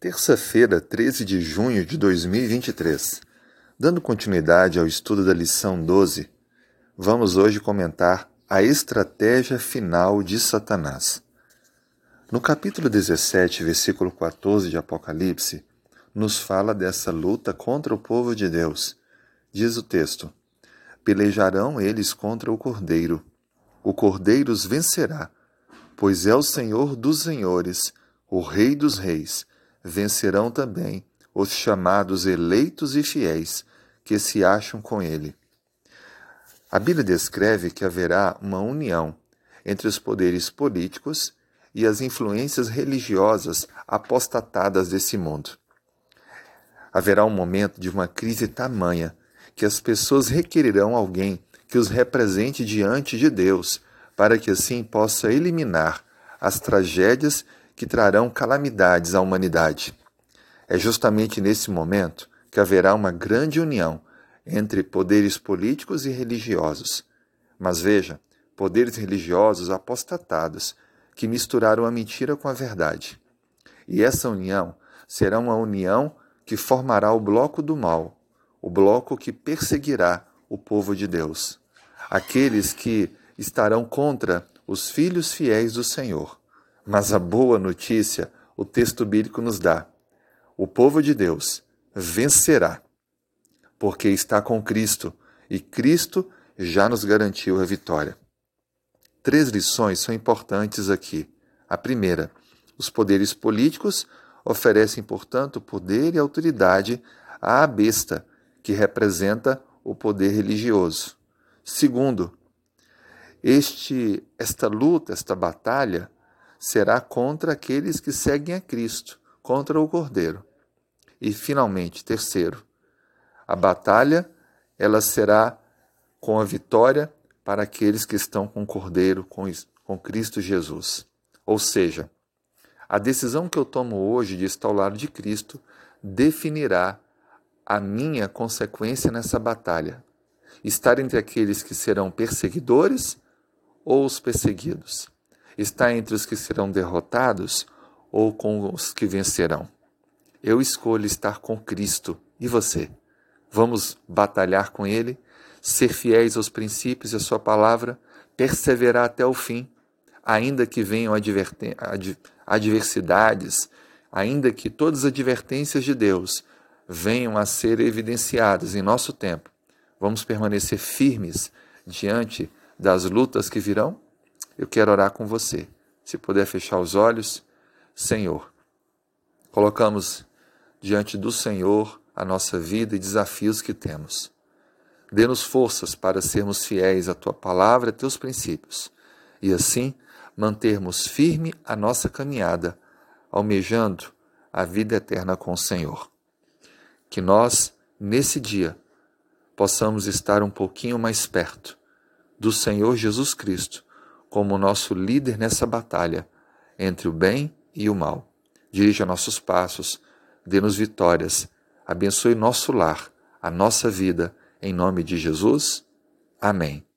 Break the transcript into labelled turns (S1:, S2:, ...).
S1: Terça-feira, 13 de junho de 2023. Dando continuidade ao estudo da lição 12, vamos hoje comentar a estratégia final de Satanás. No capítulo 17, versículo 14 de Apocalipse, nos fala dessa luta contra o povo de Deus. Diz o texto: Pelejarão eles contra o Cordeiro. O Cordeiro os vencerá, pois é o Senhor dos senhores, o Rei dos reis vencerão também os chamados eleitos e fiéis que se acham com ele. A Bíblia descreve que haverá uma união entre os poderes políticos e as influências religiosas apostatadas desse mundo. Haverá um momento de uma crise tamanha que as pessoas requerirão alguém que os represente diante de Deus, para que assim possa eliminar as tragédias que trarão calamidades à humanidade. É justamente nesse momento que haverá uma grande união entre poderes políticos e religiosos. Mas veja, poderes religiosos apostatados que misturaram a mentira com a verdade. E essa união será uma união que formará o bloco do mal, o bloco que perseguirá o povo de Deus, aqueles que estarão contra os filhos fiéis do Senhor. Mas a boa notícia o texto bíblico nos dá: o povo de Deus vencerá, porque está com Cristo e Cristo já nos garantiu a vitória. Três lições são importantes aqui. A primeira, os poderes políticos oferecem, portanto, poder e autoridade à besta, que representa o poder religioso. Segundo, este, esta luta, esta batalha, será contra aqueles que seguem a Cristo, contra o Cordeiro. E finalmente, terceiro, a batalha ela será com a vitória para aqueles que estão com o Cordeiro, com, com Cristo Jesus. Ou seja, a decisão que eu tomo hoje de estar ao lado de Cristo definirá a minha consequência nessa batalha. Estar entre aqueles que serão perseguidores ou os perseguidos está entre os que serão derrotados ou com os que vencerão? Eu escolho estar com Cristo. E você? Vamos batalhar com Ele, ser fiéis aos princípios e à Sua palavra, perseverar até o fim, ainda que venham adversidades, ainda que todas as advertências de Deus venham a ser evidenciadas em nosso tempo. Vamos permanecer firmes diante das lutas que virão? Eu quero orar com você. Se puder fechar os olhos, Senhor, colocamos diante do Senhor a nossa vida e desafios que temos. Dê-nos forças para sermos fiéis à tua palavra e teus princípios, e assim mantermos firme a nossa caminhada, almejando a vida eterna com o Senhor. Que nós, nesse dia, possamos estar um pouquinho mais perto do Senhor Jesus Cristo como nosso líder nessa batalha entre o bem e o mal. Dirija nossos passos, dê-nos vitórias, abençoe nosso lar, a nossa vida, em nome de Jesus. Amém.